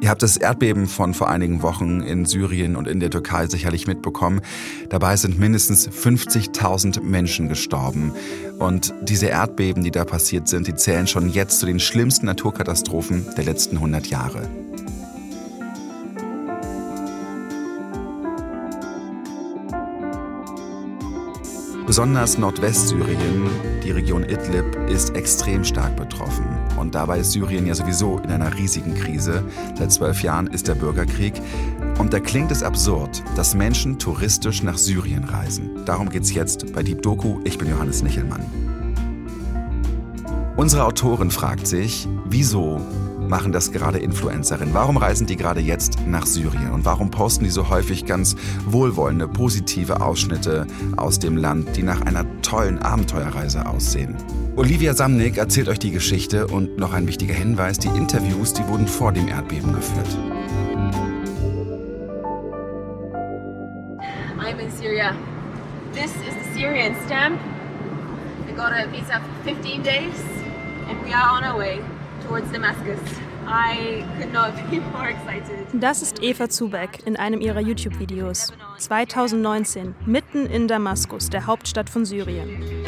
Ihr habt das Erdbeben von vor einigen Wochen in Syrien und in der Türkei sicherlich mitbekommen. Dabei sind mindestens 50.000 Menschen gestorben. Und diese Erdbeben, die da passiert sind, die zählen schon jetzt zu den schlimmsten Naturkatastrophen der letzten 100 Jahre. Besonders Nordwestsyrien, die Region Idlib, ist extrem stark betroffen. Und dabei ist Syrien ja sowieso in einer riesigen Krise. Seit zwölf Jahren ist der Bürgerkrieg. Und da klingt es absurd, dass Menschen touristisch nach Syrien reisen. Darum geht's jetzt bei Deep Doku. Ich bin Johannes Nichelmann. Unsere Autorin fragt sich, wieso machen das gerade Influencerinnen? Warum reisen die gerade jetzt nach Syrien? Und warum posten die so häufig ganz wohlwollende, positive Ausschnitte aus dem Land, die nach einer tollen Abenteuerreise aussehen? Olivia Samnick erzählt euch die Geschichte und noch ein wichtiger Hinweis, die Interviews, die wurden vor dem Erdbeben geführt. I'm in Syria. This is the Syrian stamp. I got a visa for 15 days and we are on our way. Das ist Eva Zubeck in einem ihrer YouTube-Videos. 2019, mitten in Damaskus, der Hauptstadt von Syrien.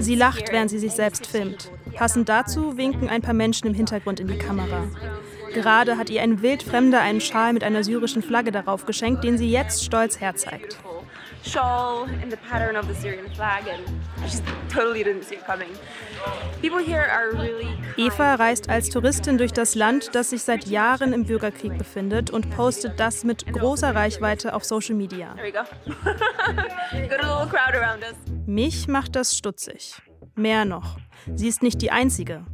Sie lacht, während sie sich selbst filmt. Passend dazu winken ein paar Menschen im Hintergrund in die Kamera. Gerade hat ihr ein Wildfremder einen Schal mit einer syrischen Flagge darauf geschenkt, den sie jetzt stolz herzeigt shawl in the pattern of the Syrian flag and I just totally didn't see it coming. People here are really Eva reist als Touristin durch das Land, das sich seit Jahren im Bürgerkrieg befindet und postet das mit großer Reichweite auf Social Media. Mich macht das stutzig. Mehr noch, sie ist nicht die einzige.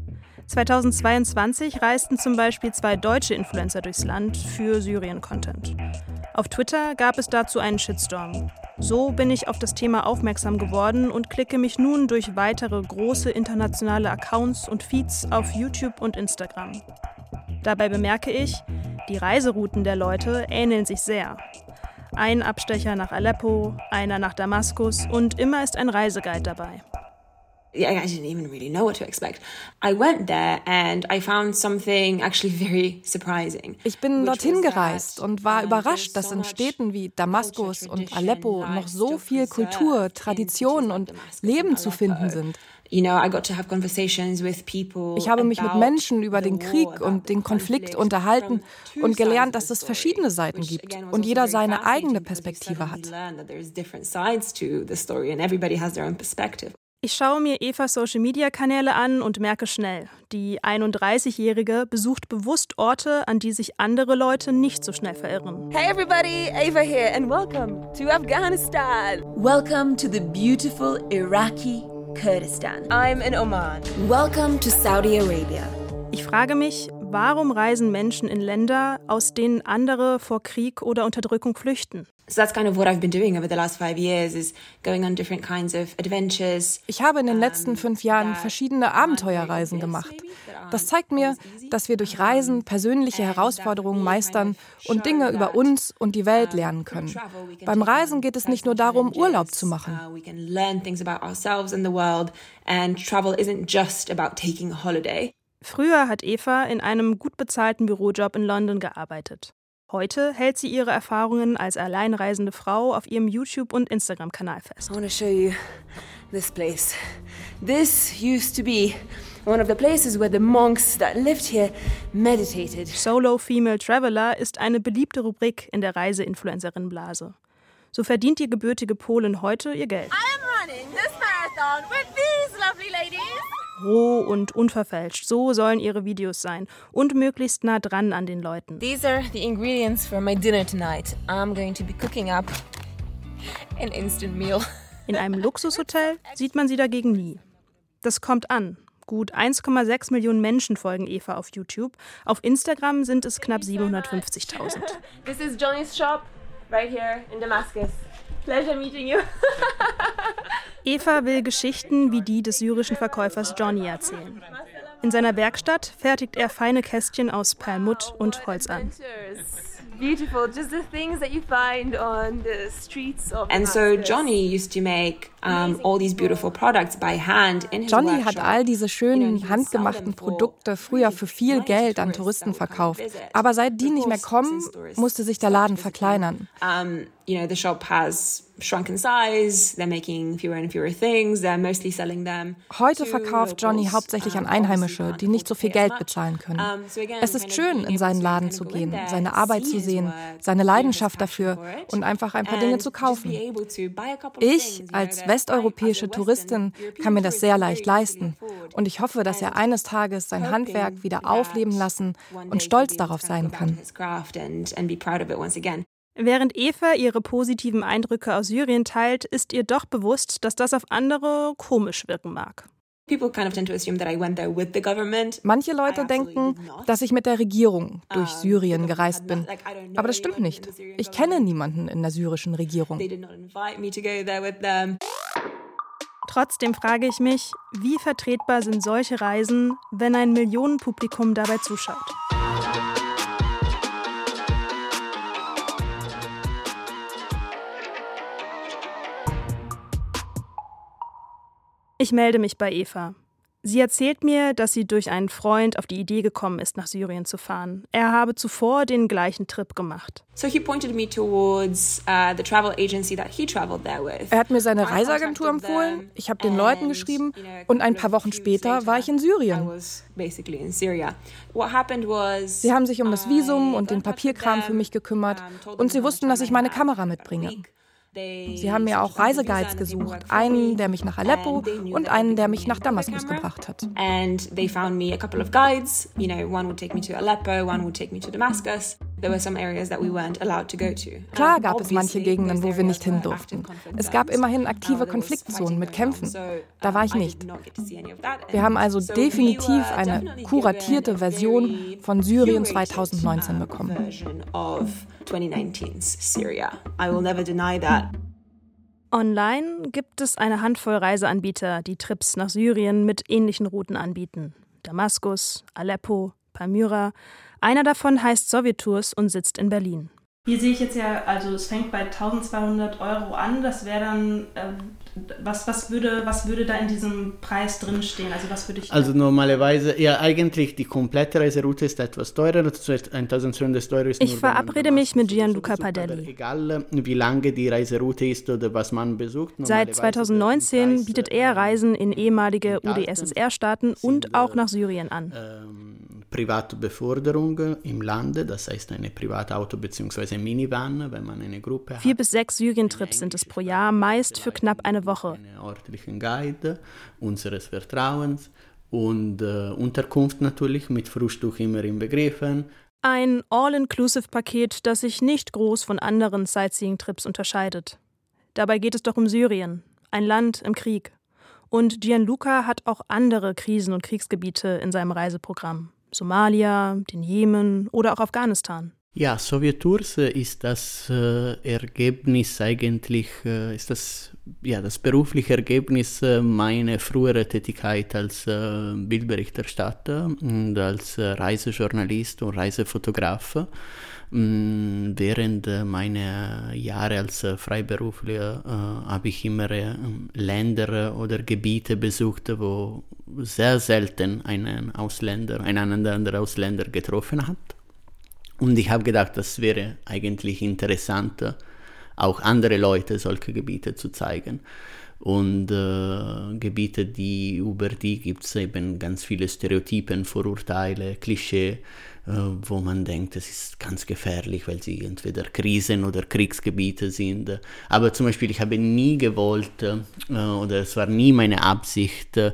2022 reisten zum Beispiel zwei deutsche Influencer durchs Land für Syrien-Content. Auf Twitter gab es dazu einen Shitstorm. So bin ich auf das Thema aufmerksam geworden und klicke mich nun durch weitere große internationale Accounts und Feeds auf YouTube und Instagram. Dabei bemerke ich, die Reiserouten der Leute ähneln sich sehr. Ein Abstecher nach Aleppo, einer nach Damaskus und immer ist ein Reiseguide dabei. I didn't even really know what to expect. I went there and I found something actually very surprising. Ich bin dorthin gereist und war überrascht, dass in Städten wie Damaskus und Aleppo noch so viel Kultur, Tradition und Leben zu finden sind. Ich habe mich mit Menschen über den Krieg und den Konflikt unterhalten und gelernt, dass es verschiedene Seiten gibt und jeder seine eigene Perspektive hat. Ich schaue mir Evas Social-Media-Kanäle an und merke schnell, die 31-Jährige besucht bewusst Orte, an die sich andere Leute nicht so schnell verirren. Hey everybody, Eva here and welcome to Afghanistan. Welcome to the beautiful Iraqi Kurdistan. I'm in Oman. Welcome to Saudi Arabia. Ich frage mich, warum reisen Menschen in Länder, aus denen andere vor Krieg oder Unterdrückung flüchten? So that's kind of what I've been doing over the last five years is going on different kinds of adventures. Ich habe in den letzten fünf Jahren verschiedene Abenteuerreisen gemacht. Das zeigt mir, dass wir durch Reisen persönliche Herausforderungen meistern und Dinge über uns und die Welt lernen können. Beim Reisen geht es nicht nur darum, Urlaub zu machen. Früher hat Eva in einem gut bezahlten Bürojob in London gearbeitet. Heute hält sie ihre Erfahrungen als alleinreisende Frau auf ihrem YouTube- und Instagram-Kanal fest. I want to show you this place. This used to be one of the places where the monks that lived here meditated. Solo Female Traveler ist eine beliebte Rubrik in der Reiseinfluencerin-Blase. So verdient die gebürtige Polin heute ihr Geld. I am running this marathon with these lovely ladies roh und unverfälscht. So sollen ihre Videos sein und möglichst nah dran an den Leuten. These are the ingredients for my dinner tonight. I'm going to be cooking up an instant meal. In einem Luxushotel sieht man sie dagegen nie. Das kommt an. Gut 1,6 Millionen Menschen folgen Eva auf YouTube. Auf Instagram sind es knapp 750.000. This is Johnny's shop right here in Damascus. Pleasure meeting you. Eva will Geschichten wie die des syrischen Verkäufers Johnny erzählen. In seiner Werkstatt fertigt er feine Kästchen aus Perlmutt und Holz an. Beautiful, just the things that you find on the streets of And so Johnny used to make um, all these beautiful products by hand in his Johnny hat all diese schönen handgemachten Produkte früher für viel Geld an Touristen verkauft. Aber seit die nicht mehr kommen, musste sich der Laden verkleinern. Um, you know, the shop has shrunk in size, they're making fewer and fewer things, they're mostly selling them. Heute verkauft Johnny hauptsächlich an Einheimische, die nicht so viel Geld bezahlen können. Es ist schön, in seinen Laden zu gehen, seine Arbeit zu sehen, seine Leidenschaft dafür und einfach ein paar Dinge zu kaufen. Ich als westeuropäische Touristin kann mir das sehr leicht leisten und ich hoffe, dass er eines Tages sein Handwerk wieder aufleben lassen und stolz darauf sein kann. Während Eva ihre positiven Eindrücke aus Syrien teilt, ist ihr doch bewusst, dass das auf andere komisch wirken mag. Manche Leute denken, dass ich mit der Regierung durch Syrien gereist bin. Aber das stimmt nicht. Ich kenne niemanden in der syrischen Regierung. Trotzdem frage ich mich, wie vertretbar sind solche Reisen, wenn ein Millionenpublikum dabei zuschaut? Ich melde mich bei Eva. Sie erzählt mir, dass sie durch einen Freund auf die Idee gekommen ist, nach Syrien zu fahren. Er habe zuvor den gleichen Trip gemacht. Uh, er hat mir seine Reiseagentur empfohlen, ich habe den Leuten geschrieben und ein paar Wochen später war ich in Syrien. Sie haben sich um das Visum und den Papierkram für mich gekümmert und sie wussten, dass ich meine Kamera mitbringe. Sie haben mir auch Reiseguides gesucht, einen, der mich nach Aleppo und einen, der mich nach Damaskus gebracht hat. And they found me a couple of guides. You know, one would take me to Aleppo, one would take me to Damascus. There were some areas that we weren't allowed to go to. Klar gab es manche Gegenden, wo wir nicht hin durften. Es gab immerhin aktive Konfliktzonen mit Kämpfen. Da war ich nicht. Wir haben also definitiv eine kuratierte Version von Syrien 2019 bekommen. 2019's Syria. I will never deny that. Online gibt es eine Handvoll Reiseanbieter, die Trips nach Syrien mit ähnlichen Routen anbieten. Damaskus, Aleppo, Palmyra. Einer davon heißt Sowjettours und sitzt in Berlin. Hier sehe ich jetzt ja, also es fängt bei 1200 Euro an. Das wäre dann äh, was, was, würde, was würde da in diesem Preis drinstehen? Also, was würde ich. Also, normalerweise, ja, eigentlich die komplette Reiseroute ist etwas teurer. 1200 Euro ist Ich verabrede mich mit Gianluca Padelli. Egal, wie lange die Reiseroute ist oder was man besucht. Seit 2019 bietet er Reisen in ehemalige UdSSR-Staaten und auch nach Syrien an. Ähm, private Beförderung im Lande, das heißt eine private Auto bzw. Minivan, wenn man eine Gruppe hat. Vier bis sechs Syrien-Trips sind es pro Jahr, meist für knapp eine Woche. Einen örtlichen Guide unseres Vertrauens und äh, Unterkunft natürlich mit Frühstück immer inbegriffen. Ein All-Inclusive-Paket, das sich nicht groß von anderen Sightseeing-Trips unterscheidet. Dabei geht es doch um Syrien, ein Land im Krieg. Und Gianluca hat auch andere Krisen- und Kriegsgebiete in seinem Reiseprogramm. Somalia, den Jemen oder auch Afghanistan. Ja, Sowjettours ist das äh, Ergebnis eigentlich, äh, ist das, ja, das berufliche Ergebnis äh, meiner früheren Tätigkeit als äh, Bildberichterstatter und als äh, Reisejournalist und Reisefotograf. Mm, während äh, meiner Jahre als Freiberufler habe ich immer Länder oder Gebiete besucht, wo sehr selten einen Ausländer, einen anderen Ausländer getroffen hat. Und ich habe gedacht, das wäre eigentlich interessant, auch andere Leute solche Gebiete zu zeigen. Und äh, Gebiete, die über die gibt es eben ganz viele Stereotypen, Vorurteile, Klischee äh, wo man denkt, es ist ganz gefährlich, weil sie entweder Krisen- oder Kriegsgebiete sind. Aber zum Beispiel, ich habe nie gewollt, äh, oder es war nie meine Absicht, äh,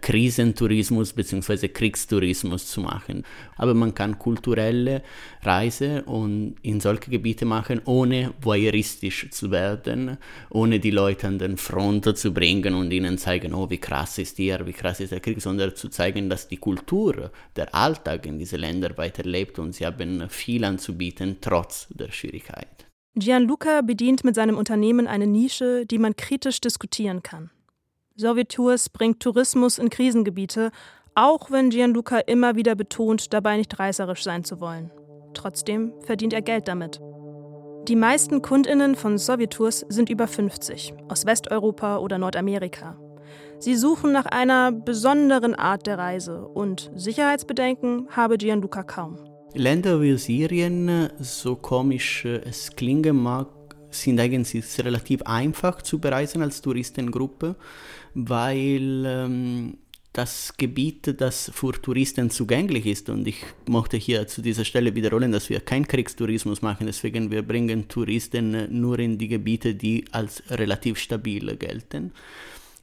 Krisentourismus bzw. Kriegstourismus zu machen. Aber man kann kulturelle Reise und in solche Gebiete machen, ohne voyeuristisch zu werden, ohne die Leute an den Front zu bringen und ihnen zeigen, oh, wie krass ist hier, wie krass ist der Krieg, sondern zu zeigen, dass die Kultur, der Alltag in diesen Ländern weiterlebt und sie haben viel anzubieten, trotz der Schwierigkeit. Gianluca bedient mit seinem Unternehmen eine Nische, die man kritisch diskutieren kann. Sowjettours bringt Tourismus in Krisengebiete, auch wenn Gianluca immer wieder betont, dabei nicht reißerisch sein zu wollen. Trotzdem verdient er Geld damit. Die meisten Kundinnen von Sowjettours sind über 50, aus Westeuropa oder Nordamerika. Sie suchen nach einer besonderen Art der Reise und Sicherheitsbedenken habe Gianluca kaum. Länder wie Syrien, so komisch es klingen mag, sind eigentlich relativ einfach zu bereisen als Touristengruppe, weil ähm, das Gebiet, das für Touristen zugänglich ist. Und ich möchte hier zu dieser Stelle wiederholen, dass wir keinen Kriegstourismus machen. Deswegen wir bringen Touristen nur in die Gebiete, die als relativ stabil gelten.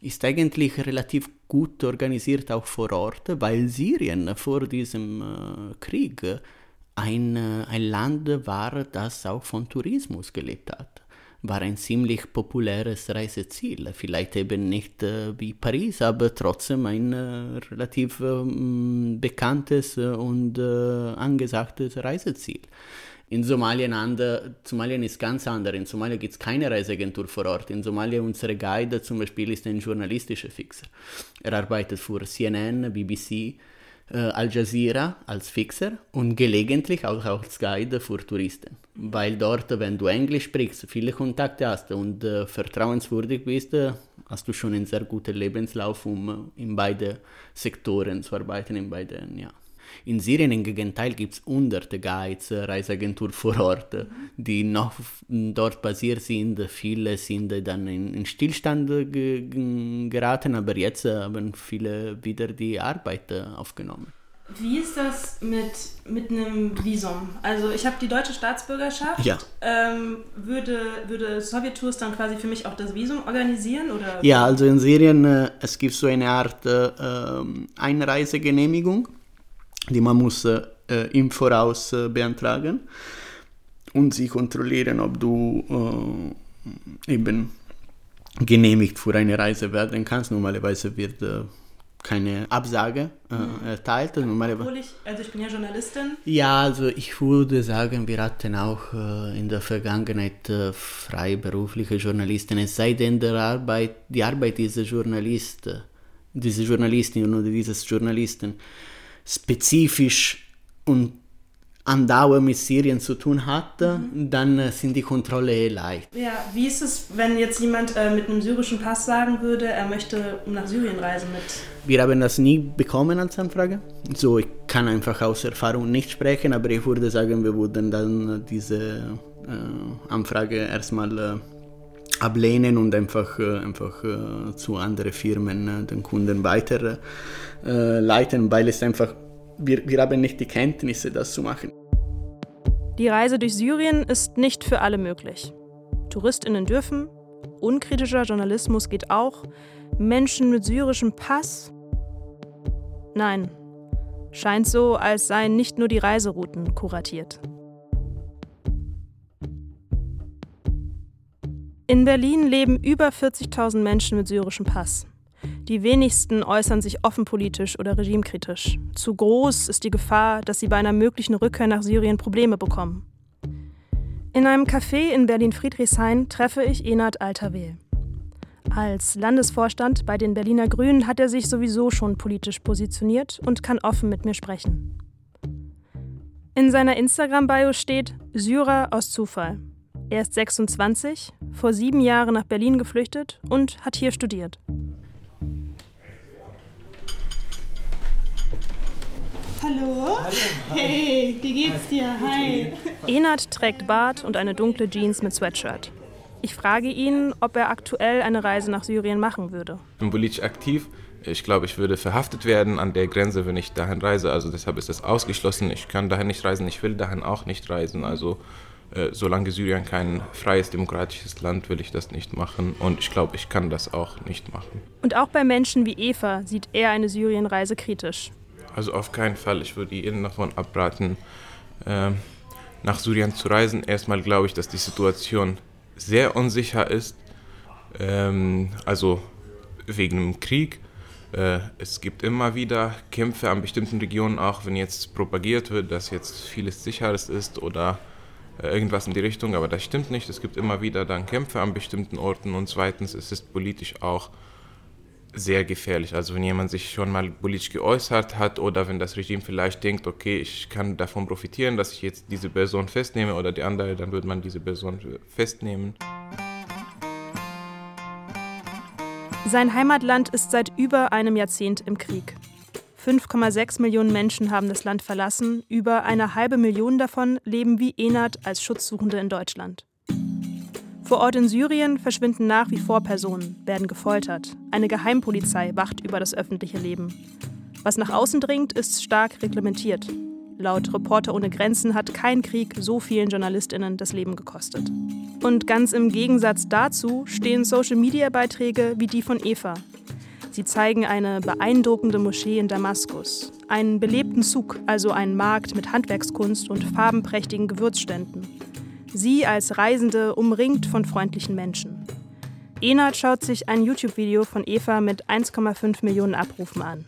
Ist eigentlich relativ gut organisiert auch vor Ort, weil Syrien vor diesem äh, Krieg ein, äh, ein Land war, das auch von Tourismus gelebt hat war ein ziemlich populäres Reiseziel. Vielleicht eben nicht äh, wie Paris, aber trotzdem ein relativ äh, bekanntes und angesagtes Reiseziel. In Somalien, ander, Somalien ist ganz anders. In Somalia gibt es keine Reiseagentur vor Ort. In Somalia unsere Guide zum Beispiel ist ein journalistischer Fixer. Er arbeitet für CNN, BBC, äh, Al Jazeera als Fixer und gelegentlich auch als Guide für Touristen. Weil dort, wenn du Englisch sprichst, viele Kontakte hast und äh, vertrauenswürdig bist, äh, hast du schon einen sehr guten Lebenslauf, um äh, in beide Sektoren zu arbeiten, in beiden, ja. In Syrien im Gegenteil gibt es hunderte Guides, äh, Reiseagenturen vor Ort, mhm. die noch dort basiert sind. Viele sind dann in, in Stillstand ge geraten, aber jetzt haben viele wieder die Arbeit äh, aufgenommen. Wie ist das mit, mit einem Visum? Also ich habe die deutsche Staatsbürgerschaft. Ja. Ähm, würde, würde Sowjettours dann quasi für mich auch das Visum organisieren? Oder? Ja, also in Syrien, äh, es gibt so eine Art äh, ähm, Einreisegenehmigung die man muss äh, im Voraus äh, beantragen und sie kontrollieren, ob du äh, eben genehmigt für eine Reise werden kannst. Normalerweise wird äh, keine Absage äh, mhm. erteilt. Obwohl ich, also ich bin ja Journalistin. Ja, also ich würde sagen, wir hatten auch äh, in der Vergangenheit freiberufliche Journalisten. Es sei denn, der Arbeit, die Arbeit dieser Journalist, diese Journalistin oder dieses Journalisten spezifisch und andauernd mit Syrien zu tun hat, mhm. dann äh, sind die Kontrollen eh leicht. Ja, wie ist es, wenn jetzt jemand äh, mit einem syrischen Pass sagen würde, er möchte nach Syrien reisen mit? Wir haben das nie bekommen als Anfrage. So, ich kann einfach aus Erfahrung nicht sprechen, aber ich würde sagen, wir würden dann diese äh, Anfrage erstmal äh, ablehnen und einfach, äh, einfach äh, zu anderen Firmen den Kunden weiterleiten, weil es einfach wir, wir haben nicht die Kenntnisse, das zu machen. Die Reise durch Syrien ist nicht für alle möglich. Touristinnen dürfen, unkritischer Journalismus geht auch, Menschen mit syrischem Pass? Nein, scheint so, als seien nicht nur die Reiserouten kuratiert. In Berlin leben über 40.000 Menschen mit syrischem Pass. Die wenigsten äußern sich offen politisch oder regimekritisch. Zu groß ist die Gefahr, dass sie bei einer möglichen Rückkehr nach Syrien Probleme bekommen. In einem Café in Berlin-Friedrichshain treffe ich Enat Alterwehl. Als Landesvorstand bei den Berliner Grünen hat er sich sowieso schon politisch positioniert und kann offen mit mir sprechen. In seiner Instagram-Bio steht Syrer aus Zufall. Er ist 26, vor sieben Jahren nach Berlin geflüchtet und hat hier studiert. Hallo. Hallo. Hey, wie geht's dir? Hi. Enat trägt Bart und eine dunkle Jeans mit Sweatshirt. Ich frage ihn, ob er aktuell eine Reise nach Syrien machen würde. Ich bin politisch aktiv. Ich glaube, ich würde verhaftet werden an der Grenze, wenn ich dahin reise. Also deshalb ist das ausgeschlossen. Ich kann dahin nicht reisen. Ich will dahin auch nicht reisen. Also solange Syrien kein freies, demokratisches Land, will ich das nicht machen. Und ich glaube, ich kann das auch nicht machen. Und auch bei Menschen wie Eva sieht er eine Syrienreise kritisch. Also auf keinen Fall. Ich würde Ihnen davon abraten, äh, nach Syrien zu reisen. Erstmal glaube ich, dass die Situation sehr unsicher ist. Ähm, also wegen dem Krieg. Äh, es gibt immer wieder Kämpfe an bestimmten Regionen, auch wenn jetzt propagiert wird, dass jetzt vieles sicheres ist oder äh, irgendwas in die Richtung, aber das stimmt nicht. Es gibt immer wieder dann Kämpfe an bestimmten Orten und zweitens es ist politisch auch sehr gefährlich. Also wenn jemand sich schon mal politisch geäußert hat oder wenn das Regime vielleicht denkt, okay, ich kann davon profitieren, dass ich jetzt diese Person festnehme oder die andere, dann würde man diese Person festnehmen. Sein Heimatland ist seit über einem Jahrzehnt im Krieg. 5,6 Millionen Menschen haben das Land verlassen, über eine halbe Million davon leben wie Enat als Schutzsuchende in Deutschland. Vor Ort in Syrien verschwinden nach wie vor Personen, werden gefoltert. Eine Geheimpolizei wacht über das öffentliche Leben. Was nach außen dringt, ist stark reglementiert. Laut Reporter ohne Grenzen hat kein Krieg so vielen Journalistinnen das Leben gekostet. Und ganz im Gegensatz dazu stehen Social-Media-Beiträge wie die von Eva. Sie zeigen eine beeindruckende Moschee in Damaskus, einen belebten Zug, also einen Markt mit Handwerkskunst und farbenprächtigen Gewürzständen. Sie als Reisende umringt von freundlichen Menschen. Enat schaut sich ein YouTube-Video von Eva mit 1,5 Millionen Abrufen an.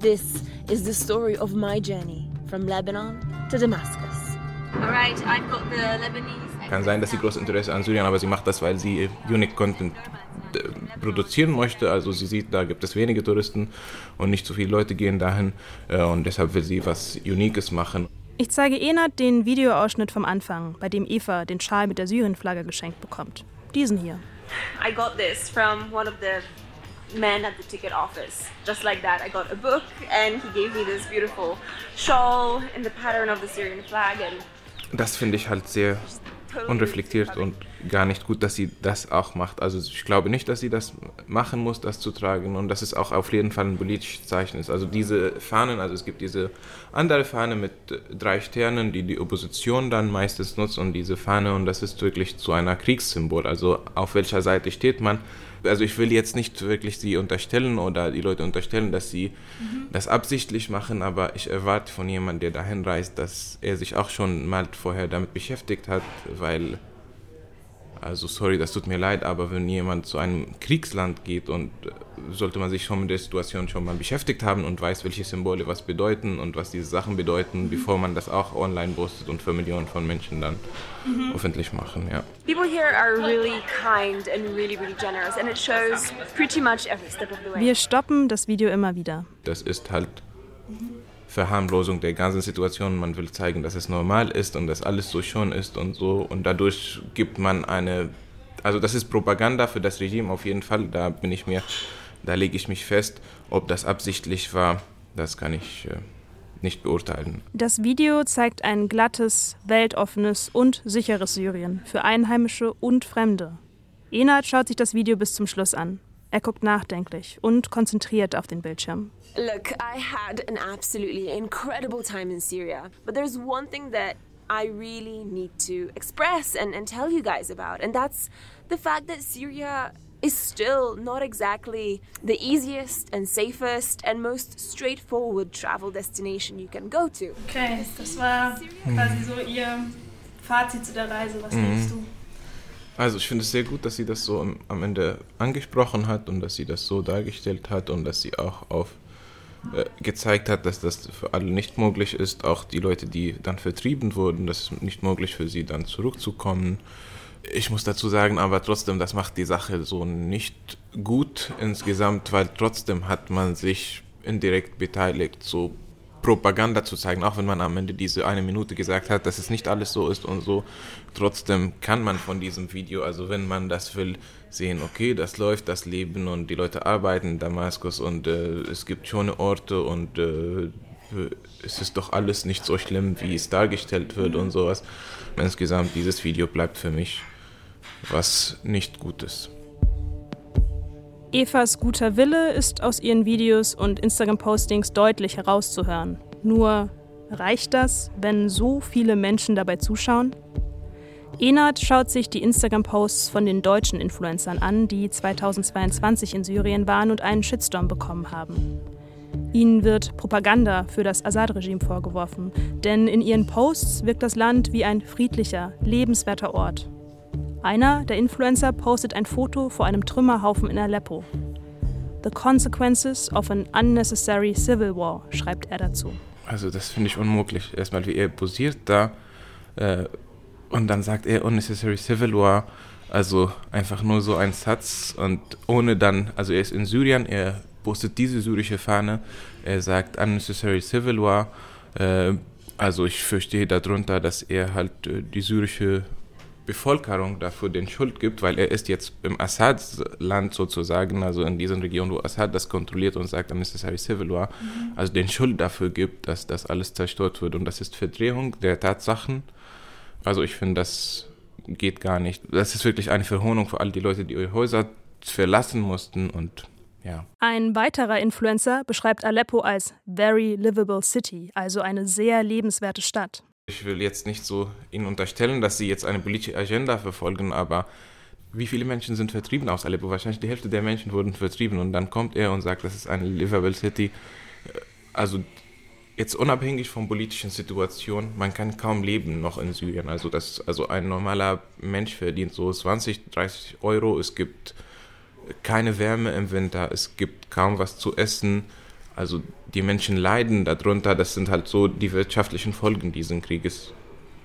This is the story of my journey from Lebanon to Damascus. Alright, I've got the Lebanese. Kann sein, dass sie großes Interesse an Syrien, aber sie macht das, weil sie Unique Content äh, produzieren möchte. Also sie sieht, da gibt es wenige Touristen und nicht so viele Leute gehen dahin äh, und deshalb will sie was Uniques machen. Ich zeige Enat den Videoausschnitt vom Anfang, bei dem Eva den Schal mit der Syrienflagge geschenkt bekommt. Diesen hier. I got this from one of the men at the ticket office. Just like that, I got a book and he gave me this beautiful shawl in the pattern of the Syrian flag. And das finde ich halt sehr unreflektiert und gar nicht gut, dass sie das auch macht. Also ich glaube nicht, dass sie das machen muss, das zu tragen und dass es auch auf jeden Fall ein politisches Zeichen ist. Also diese Fahnen, also es gibt diese andere Fahne mit drei Sternen, die die Opposition dann meistens nutzt und diese Fahne und das ist wirklich zu einer Kriegssymbol. Also auf welcher Seite steht man? Also ich will jetzt nicht wirklich sie unterstellen oder die Leute unterstellen, dass sie mhm. das absichtlich machen, aber ich erwarte von jemandem, der dahin reist, dass er sich auch schon mal vorher damit beschäftigt hat, weil also sorry, das tut mir leid, aber wenn jemand zu einem Kriegsland geht und äh, sollte man sich schon mit der Situation schon mal beschäftigt haben und weiß, welche Symbole was bedeuten und was diese Sachen bedeuten, mhm. bevor man das auch online postet und für Millionen von Menschen dann mhm. öffentlich machen, ja. People here are really kind and really really generous and it shows pretty much every step of the way. Wir stoppen das Video immer wieder. Das ist halt mhm Verharmlosung der ganzen Situation. Man will zeigen, dass es normal ist und dass alles so schon ist und so. Und dadurch gibt man eine, also das ist Propaganda für das Regime auf jeden Fall. Da bin ich mir, da lege ich mich fest. Ob das absichtlich war, das kann ich äh, nicht beurteilen. Das Video zeigt ein glattes, weltoffenes und sicheres Syrien für Einheimische und Fremde. Enat schaut sich das Video bis zum Schluss an. Er guckt nachdenklich und konzentriert auf den Bildschirm. Look, I had an absolutely incredible time in Syria, but there's one thing that I really need to express and, and tell you guys about, and that's the fact that Syria is still not exactly the easiest and safest and most straightforward travel destination you can go to. Okay, das war quasi so ihr Fazit zu der Reise. Was mhm. denkst du? Also ich finde es sehr gut, dass sie das so am Ende angesprochen hat und dass sie das so dargestellt hat und dass sie auch auf äh, gezeigt hat, dass das für alle nicht möglich ist, auch die Leute, die dann vertrieben wurden, dass es nicht möglich für sie dann zurückzukommen. Ich muss dazu sagen, aber trotzdem, das macht die Sache so nicht gut insgesamt, weil trotzdem hat man sich indirekt beteiligt, so Propaganda zu zeigen, auch wenn man am Ende diese eine Minute gesagt hat, dass es nicht alles so ist und so. Trotzdem kann man von diesem Video, also wenn man das will, sehen, okay, das läuft, das Leben und die Leute arbeiten in Damaskus und äh, es gibt schöne Orte und äh, es ist doch alles nicht so schlimm, wie es dargestellt wird und sowas. Insgesamt, dieses Video bleibt für mich was nicht Gutes. Evas guter Wille ist aus ihren Videos und Instagram-Postings deutlich herauszuhören. Nur reicht das, wenn so viele Menschen dabei zuschauen? Enat schaut sich die Instagram-Posts von den deutschen Influencern an, die 2022 in Syrien waren und einen Shitstorm bekommen haben. Ihnen wird Propaganda für das Assad-Regime vorgeworfen, denn in ihren Posts wirkt das Land wie ein friedlicher, lebenswerter Ort. Einer der Influencer postet ein Foto vor einem Trümmerhaufen in Aleppo. The consequences of an unnecessary civil war, schreibt er dazu. Also das finde ich unmöglich. Erstmal, wie er posiert da äh, und dann sagt er unnecessary civil war. Also einfach nur so ein Satz und ohne dann, also er ist in Syrien, er postet diese syrische Fahne, er sagt unnecessary civil war. Äh, also ich verstehe darunter, dass er halt äh, die syrische Bevölkerung dafür den Schuld gibt, weil er ist jetzt im Assad-Land sozusagen, also in diesen Regionen, wo Assad das kontrolliert und sagt, unnecessary civil war, mhm. also den Schuld dafür gibt, dass das alles zerstört wird und das ist Verdrehung der Tatsachen. Also ich finde, das geht gar nicht. Das ist wirklich eine Verhohnung für all die Leute, die ihre Häuser verlassen mussten und ja. Ein weiterer Influencer beschreibt Aleppo als very livable city, also eine sehr lebenswerte Stadt. Ich will jetzt nicht so Ihnen unterstellen, dass Sie jetzt eine politische Agenda verfolgen, aber wie viele Menschen sind vertrieben aus Aleppo? Wahrscheinlich die Hälfte der Menschen wurden vertrieben und dann kommt er und sagt, das ist eine livable city. Also jetzt unabhängig von politischen Situationen, man kann kaum leben noch in Syrien. Also das, also ein normaler Mensch verdient so 20, 30 Euro. Es gibt keine Wärme im Winter, es gibt kaum was zu essen. Also die Menschen leiden darunter. Das sind halt so die wirtschaftlichen Folgen dieses Krieges.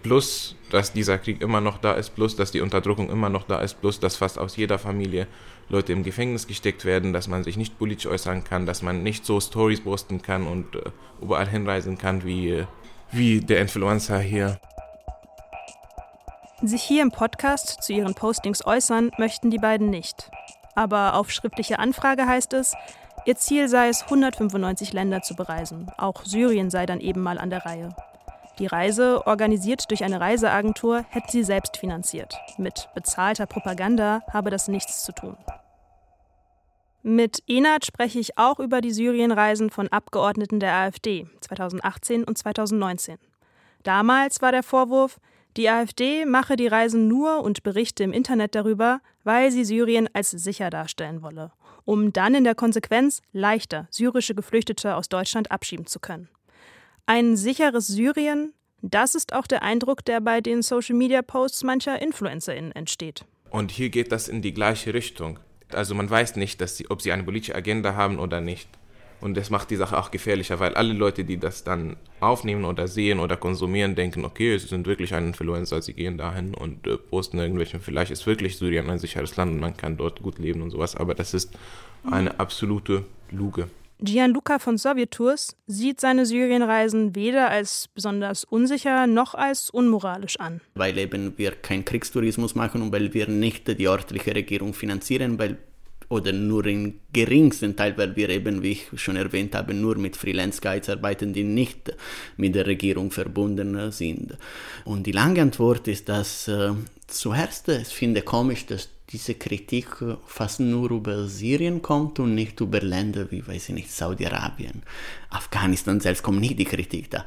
Plus, dass dieser Krieg immer noch da ist, plus, dass die Unterdrückung immer noch da ist, plus, dass fast aus jeder Familie Leute im Gefängnis gesteckt werden, dass man sich nicht politisch äußern kann, dass man nicht so Stories posten kann und äh, überall hinreisen kann wie, äh, wie der Influencer hier. Sich hier im Podcast zu ihren Postings äußern möchten die beiden nicht. Aber auf schriftliche Anfrage heißt es, ihr Ziel sei es, 195 Länder zu bereisen. Auch Syrien sei dann eben mal an der Reihe. Die Reise, organisiert durch eine Reiseagentur, hätte sie selbst finanziert. Mit bezahlter Propaganda habe das nichts zu tun. Mit Enat spreche ich auch über die Syrienreisen von Abgeordneten der AfD 2018 und 2019. Damals war der Vorwurf, die AfD mache die Reisen nur und berichte im Internet darüber, weil sie Syrien als sicher darstellen wolle, um dann in der Konsequenz leichter syrische Geflüchtete aus Deutschland abschieben zu können. Ein sicheres Syrien, das ist auch der Eindruck, der bei den Social-Media-Posts mancher InfluencerInnen entsteht. Und hier geht das in die gleiche Richtung. Also man weiß nicht, sie, ob sie eine politische Agenda haben oder nicht. Und das macht die Sache auch gefährlicher, weil alle Leute, die das dann aufnehmen oder sehen oder konsumieren, denken, okay, sie sind wirklich ein Influencer, sie gehen dahin und äh, posten irgendwelchen, vielleicht ist wirklich Syrien ein sicheres Land und man kann dort gut leben und sowas, aber das ist eine absolute Lüge. Gianluca von Sowjettours sieht seine Syrienreisen weder als besonders unsicher noch als unmoralisch an. Weil eben wir keinen Kriegstourismus machen und weil wir nicht die örtliche Regierung finanzieren, weil oder nur im geringsten Teil, weil wir eben, wie ich schon erwähnt habe, nur mit Freelance-Guides arbeiten, die nicht mit der Regierung verbunden sind. Und die lange Antwort ist, dass äh, zuerst, ich finde komisch, dass diese Kritik fast nur über Syrien kommt und nicht über Länder wie, weiß ich nicht, Saudi-Arabien. Afghanistan selbst kommt nicht die Kritik da.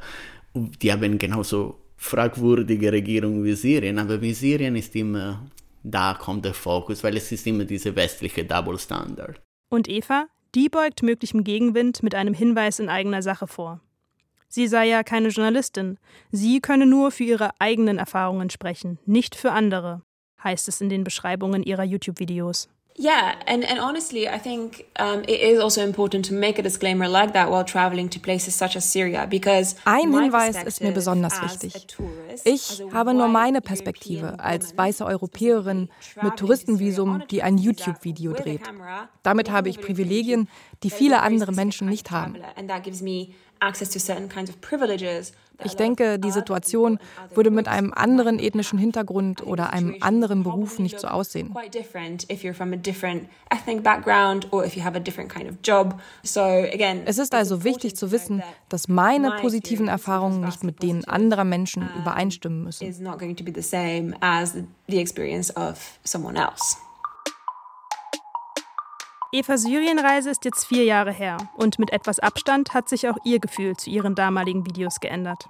Die haben genauso fragwürdige Regierungen wie Syrien, aber wie Syrien ist immer da kommt der Fokus, weil es ist immer diese westliche Double Standard. Und Eva, die beugt möglichem Gegenwind mit einem Hinweis in eigener Sache vor. Sie sei ja keine Journalistin. Sie könne nur für ihre eigenen Erfahrungen sprechen, nicht für andere, heißt es in den Beschreibungen ihrer YouTube-Videos. Yeah, and, and honestly, I think um, it is also important to make a disclaimer like that while traveling to places such as Syria, because ein Hinweis ist mir besonders wichtig. Ich habe nur meine Perspektive als weiße Europäerin mit Touristenvisum, die ein YouTube-Video dreht. Damit habe ich Privilegien, die viele andere Menschen nicht haben. Ich denke, die Situation würde mit einem anderen ethnischen Hintergrund oder einem anderen Beruf nicht so aussehen. Es ist also wichtig zu wissen, dass meine positiven Erfahrungen nicht mit denen anderer Menschen übereinstimmen müssen. Evas Syrienreise ist jetzt vier Jahre her und mit etwas Abstand hat sich auch ihr Gefühl zu ihren damaligen Videos geändert.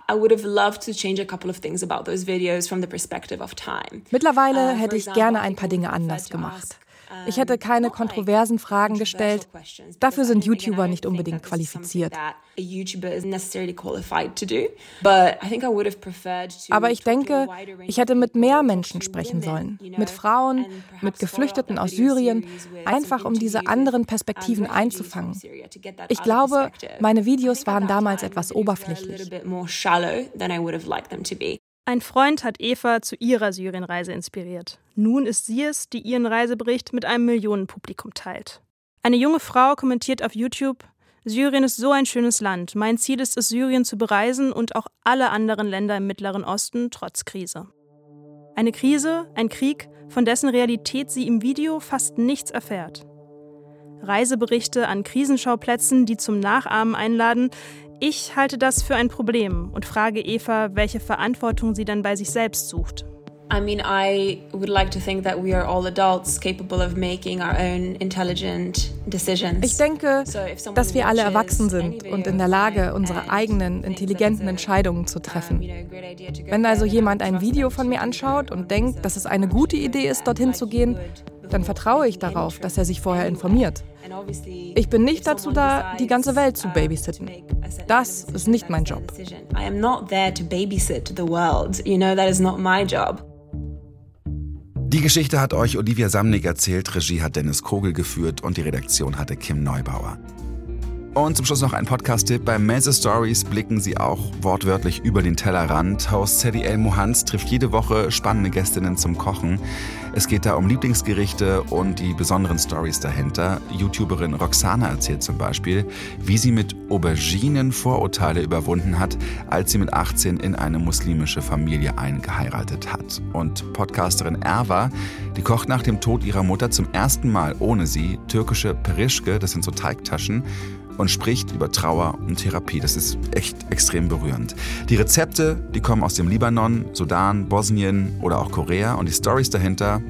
Mittlerweile uh, hätte ich gerne ein paar Dinge anders gemacht. Ich hätte keine kontroversen Fragen gestellt. Dafür sind YouTuber nicht unbedingt qualifiziert. Aber ich denke, ich hätte mit mehr Menschen sprechen sollen. Mit Frauen, mit Geflüchteten aus Syrien, einfach um diese anderen Perspektiven einzufangen. Ich glaube, meine Videos waren damals etwas oberflächlich. Ein Freund hat Eva zu ihrer Syrienreise inspiriert. Nun ist sie es, die ihren Reisebericht mit einem Millionenpublikum teilt. Eine junge Frau kommentiert auf YouTube: Syrien ist so ein schönes Land. Mein Ziel ist es, Syrien zu bereisen und auch alle anderen Länder im Mittleren Osten trotz Krise. Eine Krise, ein Krieg, von dessen Realität sie im Video fast nichts erfährt. Reiseberichte an Krisenschauplätzen, die zum Nachahmen einladen, ich halte das für ein Problem und frage Eva, welche Verantwortung sie dann bei sich selbst sucht. I mean, I would like to think that we are all adults capable of making our own intelligent decisions. Ich denke, dass wir alle erwachsen sind und in der Lage, unsere eigenen intelligenten Entscheidungen zu treffen. Wenn also jemand ein Video von mir anschaut und denkt, dass es eine gute Idee ist, dorthin zu gehen, dann vertraue ich darauf, dass er sich vorher informiert. Ich bin nicht dazu da, die ganze Welt zu babysitten. Das ist nicht mein Job. Die Geschichte hat euch Olivia Samnig erzählt, Regie hat Dennis Kogel geführt und die Redaktion hatte Kim Neubauer. Und zum Schluss noch ein Podcast-Tipp. Bei Mese Stories blicken sie auch wortwörtlich über den Tellerrand. Host Sadie El Mohans trifft jede Woche spannende Gästinnen zum Kochen. Es geht da um Lieblingsgerichte und die besonderen Stories dahinter. YouTuberin Roxana erzählt zum Beispiel, wie sie mit Auberginen Vorurteile überwunden hat, als sie mit 18 in eine muslimische Familie eingeheiratet hat. Und Podcasterin Erwa, die kocht nach dem Tod ihrer Mutter zum ersten Mal ohne sie türkische Perischke, das sind so Teigtaschen, und spricht über Trauer und Therapie. Das ist echt extrem berührend. Die Rezepte, die kommen aus dem Libanon, Sudan, Bosnien oder auch Korea und die Stories dahinter,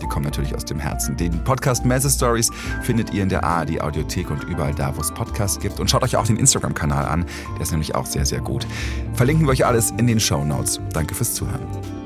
die kommen natürlich aus dem Herzen. Den Podcast Messe Stories findet ihr in der ARD Audiothek und überall da, wo es Podcasts gibt. Und schaut euch auch den Instagram-Kanal an, der ist nämlich auch sehr, sehr gut. Verlinken wir euch alles in den Show Notes. Danke fürs Zuhören.